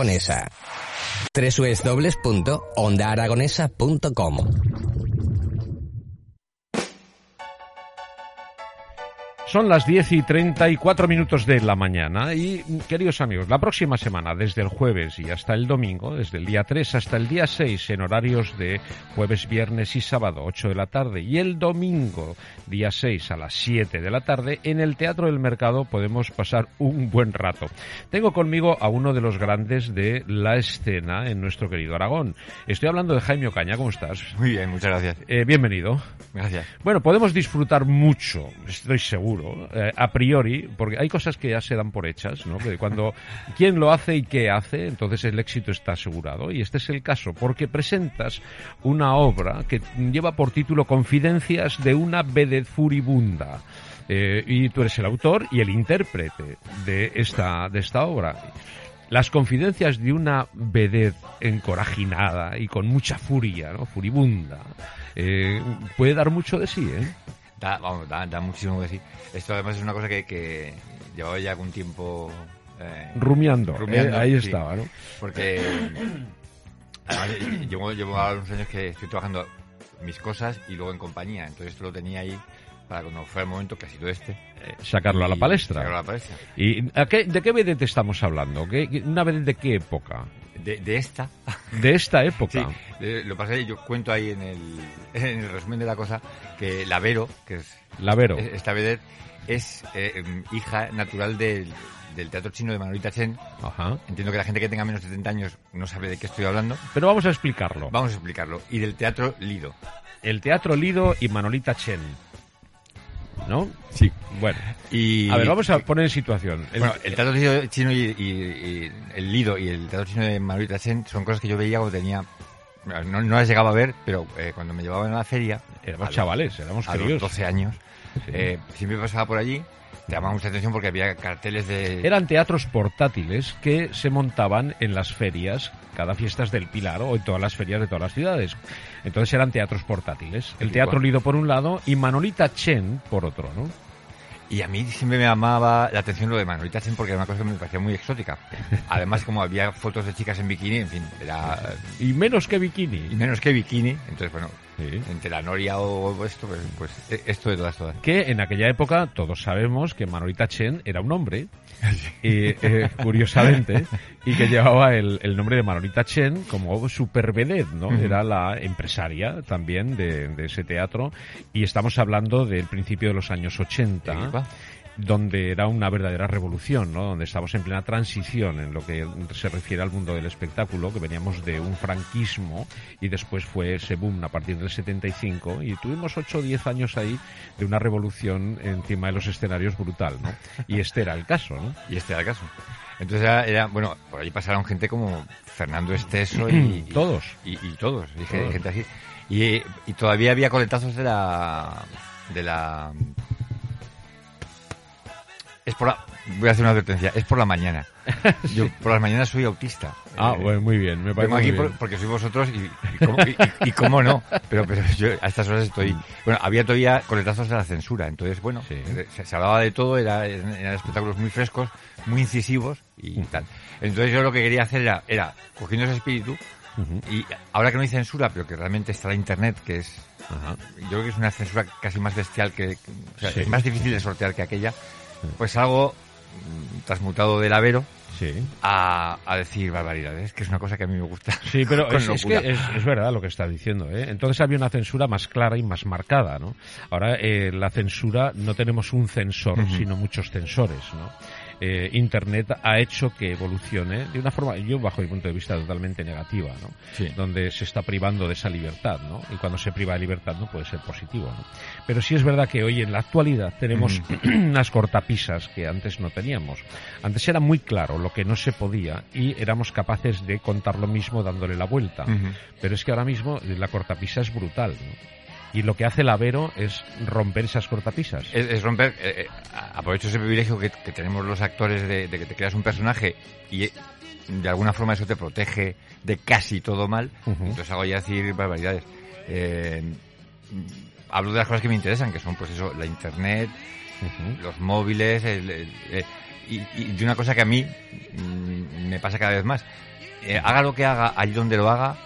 Aragonesa. www.ondaaragonesa.com Son las 10 y 34 minutos de la mañana y, queridos amigos, la próxima semana, desde el jueves y hasta el domingo, desde el día 3 hasta el día 6, en horarios de jueves, viernes y sábado, 8 de la tarde, y el domingo, día 6 a las 7 de la tarde, en el Teatro del Mercado podemos pasar un buen rato. Tengo conmigo a uno de los grandes de la escena en nuestro querido Aragón. Estoy hablando de Jaime Ocaña, ¿cómo estás? Muy bien, muchas gracias. Eh, bienvenido. Gracias. Bueno, podemos disfrutar mucho, estoy seguro eh, a priori, porque hay cosas que ya se dan por hechas, ¿no? Cuando quién lo hace y qué hace, entonces el éxito está asegurado. Y este es el caso, porque presentas una obra que lleva por título Confidencias de una vedette furibunda. Eh, y tú eres el autor y el intérprete de esta, de esta obra. Las confidencias de una vedette encorajinada y con mucha furia, ¿no? Furibunda. Eh, puede dar mucho de sí, ¿eh? Da, vamos, da, da muchísimo que decir. Esto además es una cosa que, que llevaba ya algún tiempo... Eh, rumiando, rumiando eh, ahí sí. estaba, ¿no? Porque además, llevo, llevo unos años que estoy trabajando mis cosas y luego en compañía. Entonces esto lo tenía ahí para cuando fuera el momento, que ha sido este. Eh, sacarlo a la palestra. sacarlo a la palestra. ¿Y a qué, de qué vedette estamos hablando? ¿Qué, qué- ¿Una vedette de qué época? De, de esta, De esta sí, época. de- lo que yo cuento ahí en el, en el resumen de la cosa que la Vero, que es Lavero. Es- Esta vedette es eh, hija natural del, del teatro chino de Manolita Chen. Ajá. Entiendo que la gente que tenga menos de 70 años no sabe de qué estoy hablando. Pero vamos a explicarlo. Vamos a explicarlo. Y del teatro Lido. El Teatro Lido y Manolita Chen. ¿No? Sí. Bueno. Y, A ver, vamos a poner en situación. El- Bueno, el teatro chino y, y- y el Lido y el teatro chino de Manolita Chen son cosas que yo veía cuando tenía... No, no las llegaba a ver, pero eh, cuando me llevaban a la feria... éramos a los- chavales, éramos los críos. 12 años, Sí. eh, siempre pasaba por allí, te llamaba mucha atención porque había carteles de... Eran teatros portátiles que se montaban en las ferias, cada fiestas del Pilar o en todas las ferias de todas las ciudades. Entonces eran teatros portátiles. El Teatro. Lido por un lado y Manolita Chen por otro, ¿no? Y a mí siempre me llamaba la atención lo de Manolita Chen porque era una cosa que me parecía muy exótica. Además, como había fotos de chicas en bikini, en fin, era... Y menos que Y bikini. menos que bikini, entonces, bueno, Sí. entre la noria o esto, pues, pues eh, esto de todas, todas. que en aquella época todos sabemos que Manolita Chen era un hombre, y, eh, curiosamente, y que llevaba el, el nombre de Manolita Chen como super vedette, ¿no? Ujú. Era la empresaria también de, de ese teatro, y estamos hablando del principio de los años 80 Donde era una verdadera revolución, ¿no? donde estamos en plena transición en lo que se refiere al mundo del espectáculo, que veníamos de un franquismo y después fue ese boom a partir del 75 y tuvimos 8 o 10 años ahí de una revolución encima de los escenarios brutal, ¿no? Y este era el caso, ¿no? Y este era el caso. Entonces era, era- bueno, por allí pasaron gente como Fernando Esteso y... y- Todos. Y, y todos, y Todos. gente así. Y todavía había coletazos de la... De la... Es por la... Voy a hacer una advertencia. Es por la mañana. Yo por las mañanas soy autista. Ah, Eh, bueno, muy bien, me parece Vengo aquí muy por- bien. porque sois vosotros y, y, cómo, y- y- y cómo no. Pero, pero yo a estas horas estoy... Bueno, había todavía coletazos de la censura. Entonces, bueno, Sí. se, se hablaba de todo. Era, eran espectáculos muy frescos, muy incisivos y tal. Entonces yo lo que quería hacer era, era cogiendo ese espíritu y ahora que no hay censura, pero que realmente está la internet, que es... Yo creo que es una censura casi más bestial que... que- o sea, Sí. es más difícil de sortear que aquella. Pues algo mm, transmutado del Avero Sí. a, a decir barbaridades, que es una cosa que a mí me gusta. Sí, pero es, es que locura. es, es verdad lo que está diciendo. ¿eh? Entonces había una censura más clara y más marcada. ¿no? Ahora eh, la censura no tenemos un censor, sino muchos censores. ¿no? Eh, Internet ha hecho que evolucione de una forma, yo bajo mi punto de vista, totalmente negativa, ¿no? Sí. donde se está privando de esa libertad. ¿no? Y cuando se priva de libertad no puede ser positivo. ¿no? Pero sí es verdad que hoy en la actualidad tenemos unas cortapisas que antes no teníamos. Antes era muy claro lo que no se podía y éramos capaces de contar lo mismo dándole la vuelta. Pero es que ahora mismo la cortapisa es brutal. ¿no? Y lo que hace el Avero es romper esas cortapisas. Es, es romper, eh, eh, aprovecho ese privilegio que, que tenemos los actores de, de que te creas un personaje y eh, de alguna forma eso te protege de casi todo mal. Entonces hago ya decir barbaridades. Eh, hablo de las cosas que me interesan, que son pues eso, la internet, los móviles, el- el- y, y de una cosa que a mí mm, me pasa cada vez más. Eh, haga lo que haga, allí donde lo haga,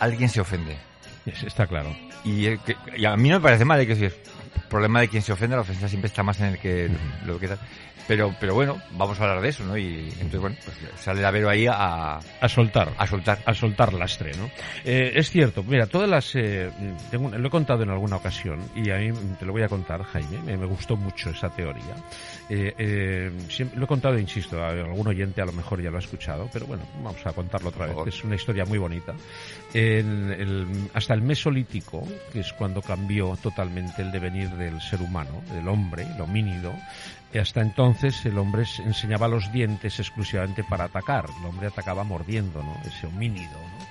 alguien se ofende. Es- Está claro. Y, eh, que- y a mí no me parece mal, eh, que si es problema de quien se ofende, la ofensa siempre está más en el que lo que tal. Pero, pero bueno, vamos a hablar de eso, ¿no? Y entonces, bueno, pues sale la Vero ahí a, A soltar. a soltar. a soltar lastre, ¿no? Eh, es cierto, mira, todas las... eh, tengo, lo he contado en alguna ocasión y a mí te lo voy a contar, Jaime, me, me gustó mucho esa teoría. Eh, eh, siempre- lo he contado, insisto, a algún oyente a lo mejor ya lo ha escuchado, pero bueno, vamos a contarlo otra vez, es una historia muy bonita. En el- hasta el Mesolítico, que es cuando cambió totalmente el devenir del ser humano, del hombre, el homínido, hasta entonces el hombre se enseñaba los dientes exclusivamente para atacar. El hombre atacaba mordiendo, ¿no? Ese homínido, ¿no?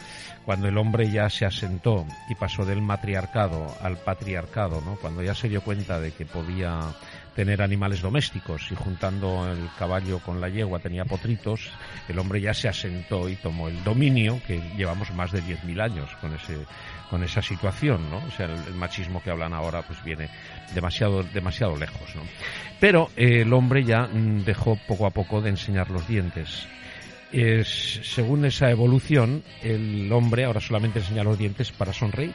Cuando el hombre ya se asentó y pasó del matriarcado al patriarcado, ¿no? Cuando ya se dio cuenta de que podía tener animales domésticos y juntando el caballo con la yegua tenía potritos, el hombre ya se asentó y tomó el dominio que llevamos más de 10.000 años con ese con esa situación, ¿no? O sea, el, machismo que hablan ahora pues viene demasiado demasiado lejos, ¿no? Pero eh, el hombre ya mm, dejó poco a poco de enseñar los dientes. Es- según esa evolución, el hombre ahora solamente enseña los dientes para sonreír.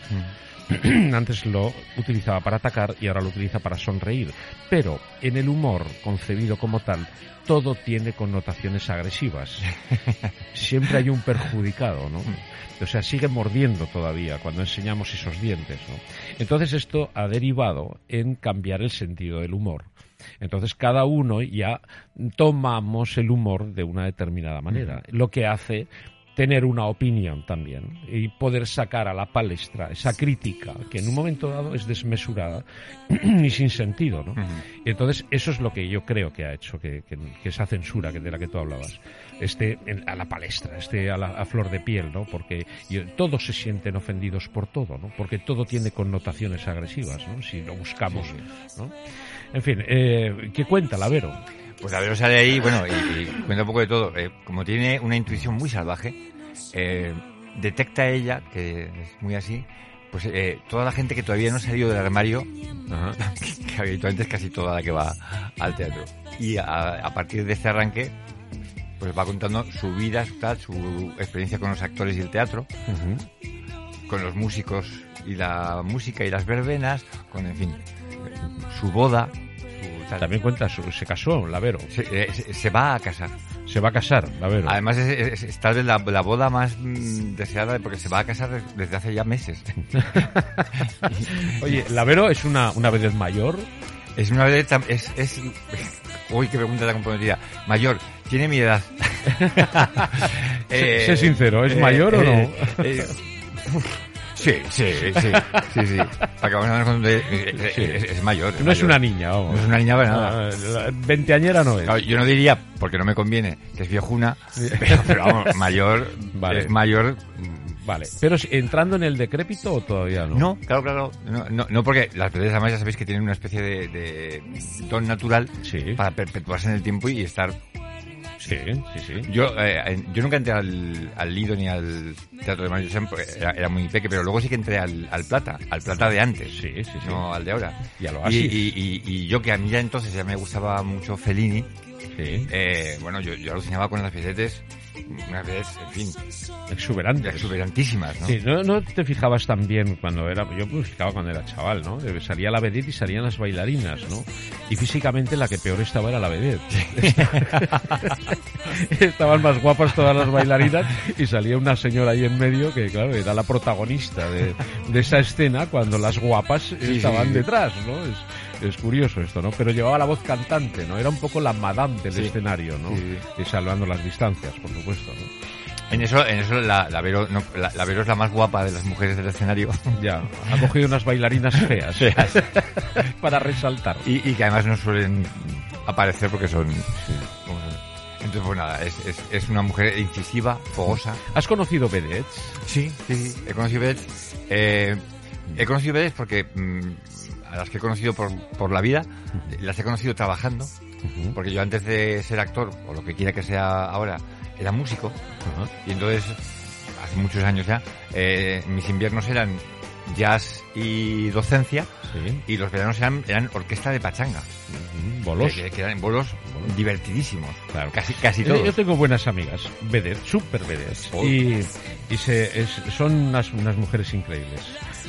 Antes lo utilizaba para atacar y ahora lo utiliza para sonreír. Pero en el humor concebido como tal, todo tiene connotaciones agresivas. Siempre hay un perjudicado, ¿no? O sea, sigue mordiendo todavía cuando enseñamos esos dientes, ¿no? Entonces esto ha derivado en cambiar el sentido del humor. Entonces cada uno ya tomamos el humor de una determinada manera, lo que hace tener una opinión también y poder sacar a la palestra esa crítica que en un momento dado es desmesurada y sin sentido, ¿no? Y entonces eso es lo que yo creo que ha hecho que, que- que esa censura que de la que tú hablabas esté en- a la palestra, esté a, la, a flor de piel, ¿no? Porque todos se sienten ofendidos por todo, ¿no? Porque todo tiene connotaciones agresivas, ¿no? Si lo buscamos, ¿no? En fin, eh, ¿qué cuenta la Vero? Pues la Vero sale ahí, bueno, y, y cuenta un poco de todo. Eh, como tiene una intuición muy salvaje, eh, detecta ella, que es muy así, pues eh, toda la gente que todavía no ha salido del armario, que habitualmente es casi toda la que va al teatro. Y a, a partir de este arranque, pues va contando su vida, su, tal, su experiencia con los actores y el teatro, con los músicos y la música y las verbenas, con, en fin, su boda, tal. También cuenta, su- se casó la Vero, Se, eh, se- se va a casar. se va a casar la Vero. Además, es, es- es tal vez la, la boda más mm, deseada porque se va a casar des- desde hace ya meses. Oye, la Vero es una, una vedette mayor, Es una vez, es, es, uy, qué pregunta tan comprometida. Mayor, tiene mi edad. Sé- sé sincero, ¿es mayor o no? eh, sí, sí, sí, sí, sí. Para que vamos a con- eh, eh, Sí. es, es mayor. no es una niña, vamos. No es una niña para nada. Veinteañera no es. Claro, yo no diría, porque no me conviene, que es viejuna, pero, pero vamos, mayor, Vale. es mayor, Vale, pero entrando en el decrépito o todavía no. No, claro, claro. No, no, no porque las vedettes además ya sabéis que tienen una especie de, de don natural Sí, para perpetuarse en el tiempo y estar... sí, sí, sí. Yo eh, yo nunca entré al, al Lido ni al Teatro de Mario porque era, era muy peque, pero luego sí que entré al, al Plata, al Plata de antes, Sí, sí, sí. no al de ahora. Y a lo Y, así. y, y- y yo que a mí ya entonces ya me gustaba mucho Fellini, Sí, eh, bueno, yo, yo alucinaba con las vedettes, unas vedettes, en fin, exuberante. exuberantísimas, ¿no? Sí, ¿no, no te fijabas también cuando era, yo me fijaba cuando era chaval, ¿no? Eh, Salía la vedette y salían las bailarinas, ¿no? Y físicamente la que peor estaba era la vedette. Estaban más guapas todas las bailarinas y salía una señora ahí en medio que, claro, era la protagonista de, de esa escena cuando las guapas sí, estaban sí. detrás, ¿no? Es, es curioso esto, ¿no? Pero llevaba la voz cantante, ¿no? Era un poco la madame del Sí. escenario, ¿no? Sí. Y salvando las distancias, por supuesto, ¿no? En eso, en eso la, la, Vero, no, la, la Vero es la más guapa de las mujeres del escenario. Ya, ha cogido unas bailarinas feas para resaltar. Y, y que además no suelen aparecer porque son... son. Entonces, pues nada, es, es, es una mujer incisiva, fogosa. ¿Has conocido vedettes? Sí, sí, sí. He conocido vedettes. Eh, he conocido vedettes porque mm, a las que he conocido por, por la vida, las he conocido trabajando. Porque yo antes de ser actor, o lo que quiera que sea ahora, era músico. Y entonces, hace muchos años ya, eh, mis inviernos eran jazz y docencia, Sí. y los veranos eran, eran orquesta de pachanga. Ujú, Bolos. Que, que eran bolos divertidísimos. Claro. Casi, casi todos. Yo tengo buenas amigas, vedettes, super vedettes, Oh. y, y se, es- son unas, unas mujeres increíbles,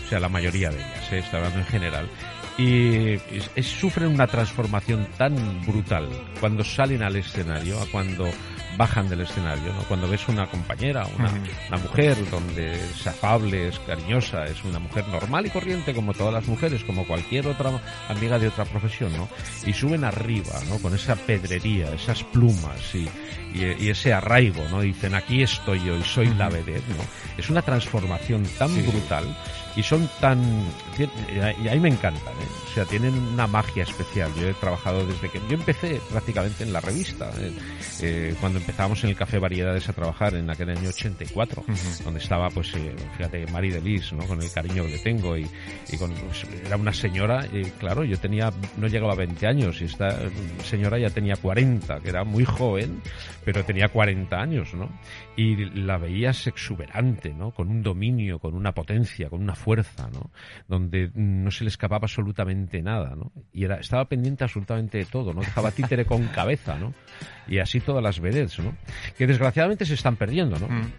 o sea, la mayoría de ellas, ¿eh? estoy hablando en general, y es- es- sufren una transformación tan brutal cuando salen al escenario a cuando bajan del escenario, ¿no? Cuando ves una compañera, una, una mujer donde es afable, es cariñosa, es una mujer normal y corriente como todas las mujeres, como cualquier otra amiga de otra profesión, ¿no? Y suben arriba, ¿no? Con esa pedrería, esas plumas y, y, y ese arraigo, ¿no? Dicen, aquí estoy yo y soy la vedette, ¿no? Es una transformación tan Sí. brutal y son tan... Y ahí me encantan, ¿eh? O sea, tienen una magia especial. Yo he trabajado desde que... Yo empecé prácticamente en la revista, ¿eh? Eh, cuando empezábamos en el Café Variedades a trabajar en aquel año 84, Ujú. donde estaba, pues, eh, fíjate, Mari Delis, ¿no? Con el cariño que le tengo y, y con, pues, era una señora, y claro, yo tenía, no llegaba a 20 años y esta señora ya tenía 40, que era muy joven, pero tenía 40 años, ¿no? Y la veías exuberante, ¿no? Con un dominio, con una potencia, con una fuerza, ¿no? Donde no se le escapaba absolutamente nada, ¿no? Y era, estaba pendiente absolutamente de todo, ¿no? Dejaba títere con cabeza, ¿no? Y así todas las vedettes, ¿no? Que desgraciadamente se están perdiendo, ¿no? Mm.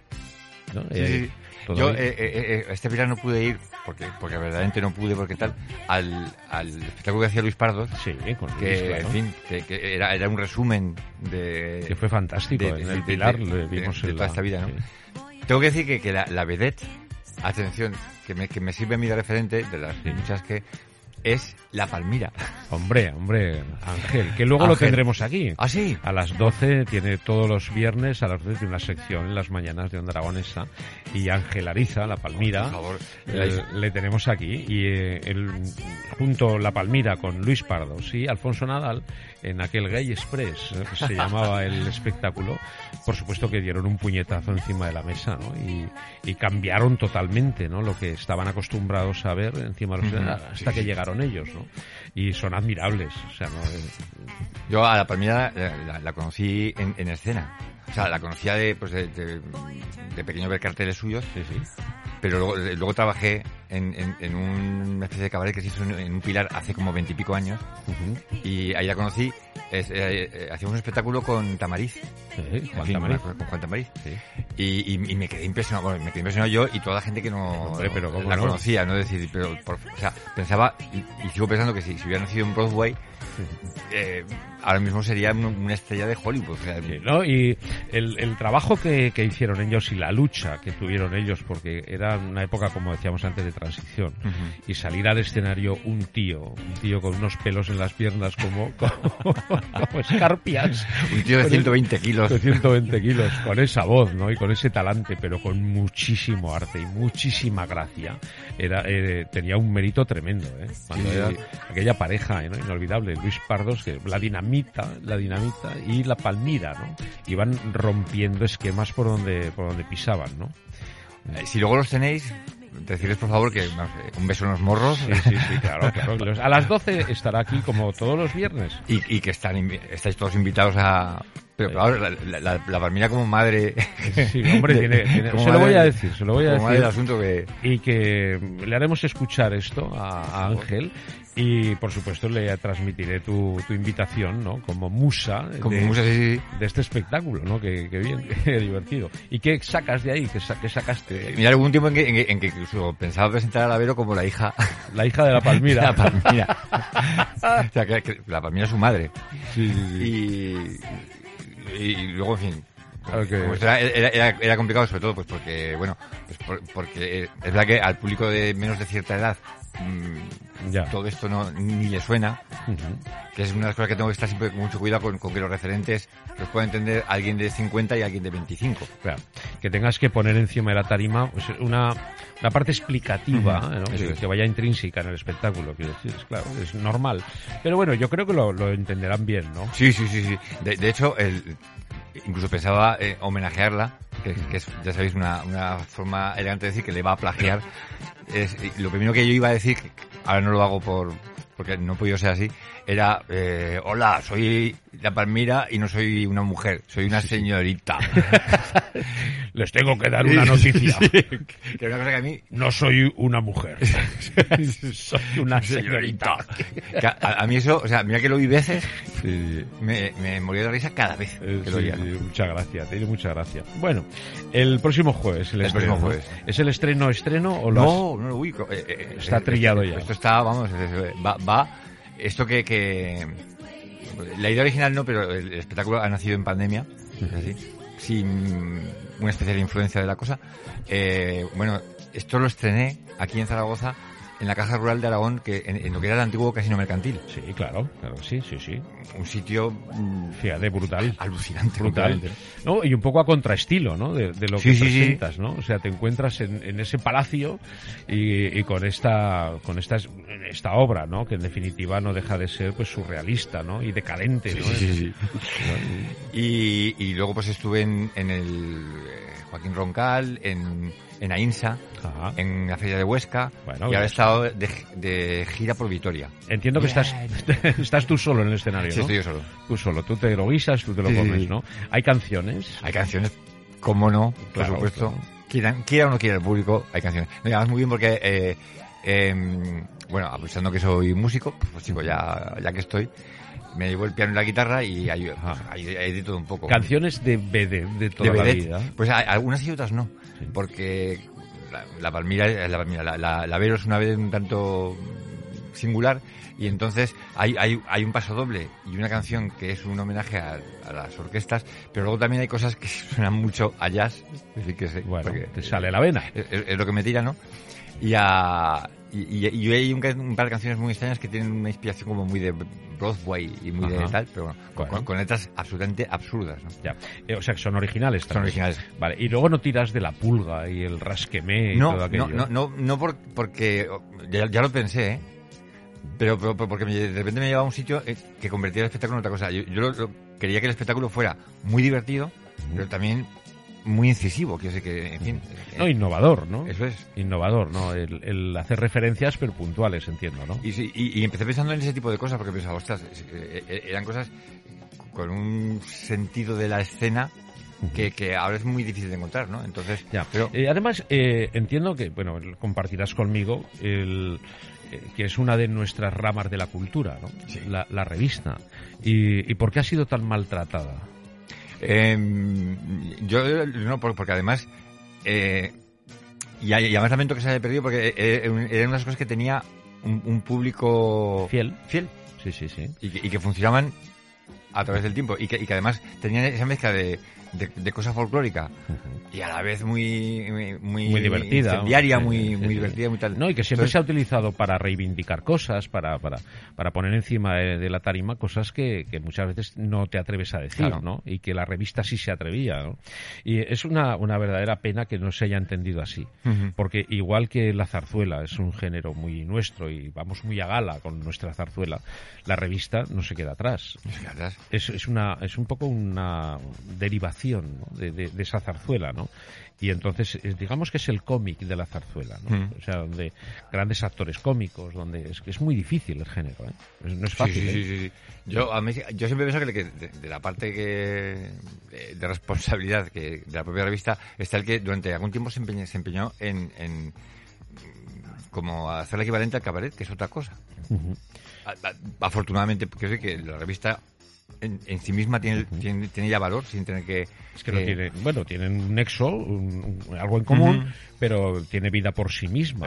¿No? Sí, Eh, sí. Yo eh, eh, eh, este verano no pude ir, porque, porque verdaderamente no pude, porque tal, al, al espectáculo que hacía Luis Pardos, Sí, con Luis, que, claro. en fin, que, que era, era un resumen de... que fue fantástico. de- en de- el de- Pilar de- le vimos en toda la- esta vida, ¿no? sí. Tengo que decir que, que la, la vedette, atención, que me, que me sirve a mí de referente, de las Sí. muchas que, es La Palmira. Hombre, hombre, Ángel, que luego lo tendremos aquí. ¿Ah, sí? A las 12 tiene todos los viernes, a las 12 tiene una sección en las mañanas de Onda Aragonesa y Ángel Ariza, la Palmira, Por favor. eh, le tenemos aquí y eh, el, junto La Palmira con Luis Pardos y Alfonso Nadal en aquel Gay Express, eh, que se llamaba el espectáculo, por supuesto que dieron un puñetazo encima de la mesa ¿no? y, y cambiaron totalmente ¿no? lo que estaban acostumbrados a ver encima de los Ujú, hasta sí, que sí. Ellos ¿no? y son admirables o sea, ¿no? Yo a La Palmira la, la- la conocí en, en escena. O sea, la conocía de, pues de, de- de pequeño ver carteles suyos, sí, sí. Pero luego, luego trabajé en, en, en una especie de cabaret que se hizo en, en un pilar hace como veintipico años Ujú. y ahí la conocí. Eh, eh, hacíamos un espectáculo con Tamariz. Sí, Juan fin, Tamariz. Con, Juan Tamariz. Sí. Y, y- y me quedé impresionado, bueno, me quedé impresionado yo y toda la gente que no Hombre, pero ¿cómo la no? conocía, ¿no? Es decir, pero, por- o sea, pensaba y, y sigo pensando que si, si hubiera nacido en Broadway, eh, ahora mismo sería un- una estrella de Hollywood. o sea, Sí, ¿no? Y el, el trabajo que, que hicieron ellos y la lucha que tuvieron ellos, porque era una época, como decíamos antes, de transición, y salir al escenario un tío, un tío con unos pelos en las piernas como, como, como escarpias, Un tío de Con 120 kilos. de 120 kilos, con esa voz, ¿no? Y con ese talante, pero con muchísimo arte y muchísima gracia. Era, eh, tenía un mérito tremendo, ¿eh? Cuando Sí, era sí. aquella pareja ¿no? inolvidable, Luis Pardos, que la dinamita, la dinamita y la palmira, ¿no? Iban rompiendo esquemas por donde, por donde pisaban, ¿no? Eh, si luego los tenéis, decirles por favor que no sé, un beso en los morros Sí, sí, sí, claro, claro. Los- A las 12 estará aquí como todos los viernes. y, y que están invi- estáis todos invitados a... Pero claro, la, la, Palmira como madre... Sí, hombre, de- tiene- tiene- como se lo voy a decir, se lo voy a decir. del asunto que... y que le haremos escuchar esto a, a Ángel y por supuesto le transmitiré tu, tu invitación, ¿no? Como musa, Como de, musa, sí, de este espectáculo, ¿no? Que, que bien, qué divertido. ¿Y qué sacas de ahí? ¿Qué, sa- qué sacaste? Mira, hubo un tiempo en que, en que, en que incluso pensaba presentar a la Vero como la hija La hija de la Palmira. la Palmira. o sea, que, que la Palmira es su madre. Sí, sí, sí. Y, y luego, en fin. Pues era, era, era- era complicado sobre todo pues porque, bueno, pues por- porque es verdad que al público de menos de cierta edad mm, Ya. todo esto no ni le suena, Ujú. que es una de las cosas que tengo que estar siempre con mucho cuidado con, con que los referentes los pueda entender alguien de 50 y alguien de 25. Claro, que tengas que poner encima de la tarima pues, una, una parte explicativa Ujú, ¿no? eso que, que vaya intrínseca en el espectáculo. Quiero decir, es claro, es normal. Pero bueno, yo creo que lo, lo entenderán bien, ¿no? Sí, sí, sí, sí. De, de hecho, el, incluso pensaba eh, homenajearla, que, es, ya sabéis, una, una forma elegante de decir que le va a plagiar. Es, lo primero que yo iba a decir, ahora no lo hago por, porque no podía ser así, era, eh, hola, soy la Palmira y no soy una mujer, soy una señorita. Les tengo que dar una noticia. que era una cosa que a mí... No soy una mujer. soy una señorita. Que a, a mí eso, o sea, mira que lo vi veces, me, me moría de risa cada vez Eh, que lo sí, sí, muchas gracias, tiene mucha gracia. Bueno, el próximo jueves, el, El estreno, próximo jueves. ¿Es el estreno estreno o lo No, no, uy, eh, eh, Está eh, trillado ya. Esto está, vamos, es- es- va, va esto que, que la idea original no, pero el espectáculo ha nacido en pandemia, sin una especial influencia de la cosa. Eh, bueno, esto lo estrené aquí en Zaragoza en la Caja Rural de Aragón, que en, en lo que era el antiguo casino mercantil, Sí, claro, claro, sí, sí, sí. un sitio mm, Fíjate, brutal. alucinante, Brutal. ¿no? Y un poco a contraestilo, ¿no? De, de lo Sí, que sí, sí. presentas, ¿no? O sea, te encuentras en, en ese palacio y, y con esta con esta, esta obra, ¿no? Que en definitiva no deja de ser pues surrealista, ¿no? Y decadente, ¿no? Sí, sí, sí. Y, y luego pues estuve en, en el eh, Joaquín Roncal, en, en Ainsa, Ajá. en la Feria de Huesca, Bueno, y ahora he pues- estado de, de gira por Vitoria. Entiendo que estás estás tú solo en el escenario, Sí, ¿no? estoy yo solo. Tú solo, tú te lo guisas, tú te lo Sí, comes, sí. ¿no? Hay canciones. Hay canciones, como no, por Claro, supuesto. claro. Quieran, quiera o no quiera el público, hay canciones. No, y además muy bien porque, eh, em, bueno, aprovechando que soy músico, pues chico, ya, ya que estoy, me llevo el piano y la guitarra y hay, hay, hay de todo un poco. Canciones de BD de toda de la vida. Pues hay- algunas y otras no. Sí. Porque la, Palmira, la, Palmira la, la, la Vero es una vez un tanto singular y entonces hay, hay, hay un paso doble y una canción que es un homenaje a, a las orquestas, pero luego también hay cosas que suenan mucho a jazz, es decir, que Bueno, te sale la vena. es- es lo que me tira, ¿no? Y, a, y, y- y hay un, un par de canciones muy extrañas que tienen una inspiración como muy de Broadway y muy de tal, pero bueno, con- Bueno. Con, con letras absolutamente absurdas, ¿no? Ya. Eh, o sea, que son originales. Son originales. Vale, y luego no tiras de la pulga y el rasquemé y No, todo aquello. no, no, no, no por- porque ya, ya lo pensé, ¿eh? Pero, pero- pero porque me- de repente me llevaba a un sitio eh, que convertía el espectáculo en otra cosa. Yo, yo lo- lo- quería que el espectáculo fuera muy divertido, pero también muy incisivo. Quiero decir que, en fin. eh, No, innovador, ¿no? eso es. Innovador, ¿no? El, el hacer referencias, pero puntuales, entiendo, ¿no? Y, sí, y, y empecé pensando en ese tipo de cosas porque pensaba, ostras, eh, eh, eran cosas con un sentido de la escena que, que ahora es muy difícil de encontrar, ¿no? Entonces, Ya. pero Eh, además, eh, entiendo que, bueno, compartirás conmigo el, eh, que es una de nuestras ramas de la cultura, ¿no? Sí. La, la revista. Y, ¿Y por qué ha sido tan maltratada? Eh, yo no, por- porque además eh, y, además lamento que se haya perdido porque eh, eh, eran unas cosas que tenía un, un público Fiel. fiel Sí, sí, sí. y que, y que funcionaban a través del tiempo y que, y que además tenían esa mezcla de, de, de cosa folclórica y a la vez muy muy, divertida. Sí, muy, sí, muy sí. divertida, muy tal. No, y que siempre Entonces, se ha utilizado para reivindicar cosas, para, para, para poner encima de, de la tarima cosas que, que muchas veces no te atreves a decir, Claro. ¿no? Y que la revista sí se atrevía, ¿no? Y es una, una verdadera pena que no se haya entendido así. Porque igual que la zarzuela es un género muy nuestro y vamos muy a gala con nuestra zarzuela, la revista no se queda atrás. es que atrás- Es, es, una, es un poco una derivación ¿no? de, de- de esa zarzuela, ¿no? Y entonces, eh, digamos que es el cómic de la zarzuela, ¿no? Mm. O sea, donde grandes actores cómicos, donde es que es muy difícil el género, ¿eh? Es- No es fácil, sí, ¿eh? sí, sí, sí. Yo, a mí- yo siempre pienso que, de, de la parte que de, de responsabilidad que de la propia revista está el que durante algún tiempo se empeñó, se empeñó en, en como hacer el equivalente al cabaret, que es otra cosa. Ujú. A- a- Afortunadamente, creo que la revista en, en sí misma tiene, tiene, tiene ya valor sin tener que... Es que no que- tiene, bueno, tienen un nexo, un- un- algo en común, pero tiene vida por sí misma.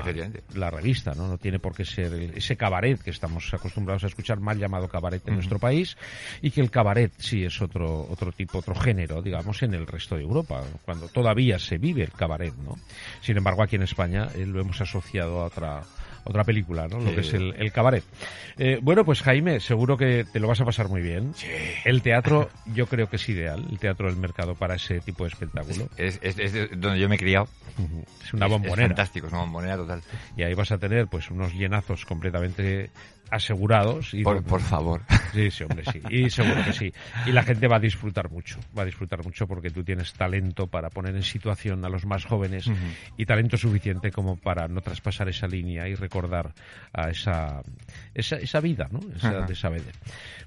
La revista, ¿no? No tiene por qué ser el- ese cabaret que estamos acostumbrados a escuchar, mal llamado cabaret en nuestro país, y que el cabaret sí es otro, otro tipo, otro género, digamos, en el resto de Europa, cuando todavía se vive el cabaret, ¿no? Sin embargo, aquí en España eh, lo hemos asociado a otra, otra película, ¿no? Lo Sí. que es el, el cabaret. Eh, bueno, pues Jaime, seguro que te lo vas a pasar muy bien. Sí. El teatro yo creo que es ideal, el teatro del mercado para ese tipo de espectáculo. Es, es- es de donde yo me he criado. Es una Es- Es bombonera. fantástico, es una bombonera total. y ahí vas a tener pues unos llenazos completamente asegurados. Y por, por favor. Sí, sí, hombre, sí. Y seguro que sí. Y la gente va a disfrutar mucho. Va a disfrutar mucho porque tú tienes talento para poner en situación a los más jóvenes y talento suficiente como para no traspasar esa línea y recordar a esa, esa, esa vida, ¿no? Esa, de esa vida.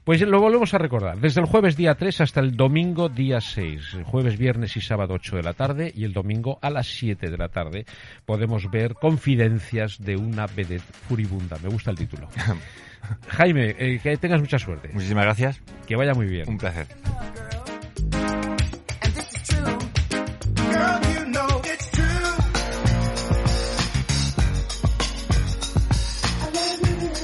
Pues lo volvemos a recordar. Desde el jueves día 3 hasta el domingo día 6. Jueves, viernes y sábado 8 de la tarde y el domingo a las 7 de la tarde podemos ver confidencias de una vedette furibunda. Me gusta el título. Jaime, eh, que tengas mucha suerte. Muchísimas gracias. Que vaya muy bien. Un placer.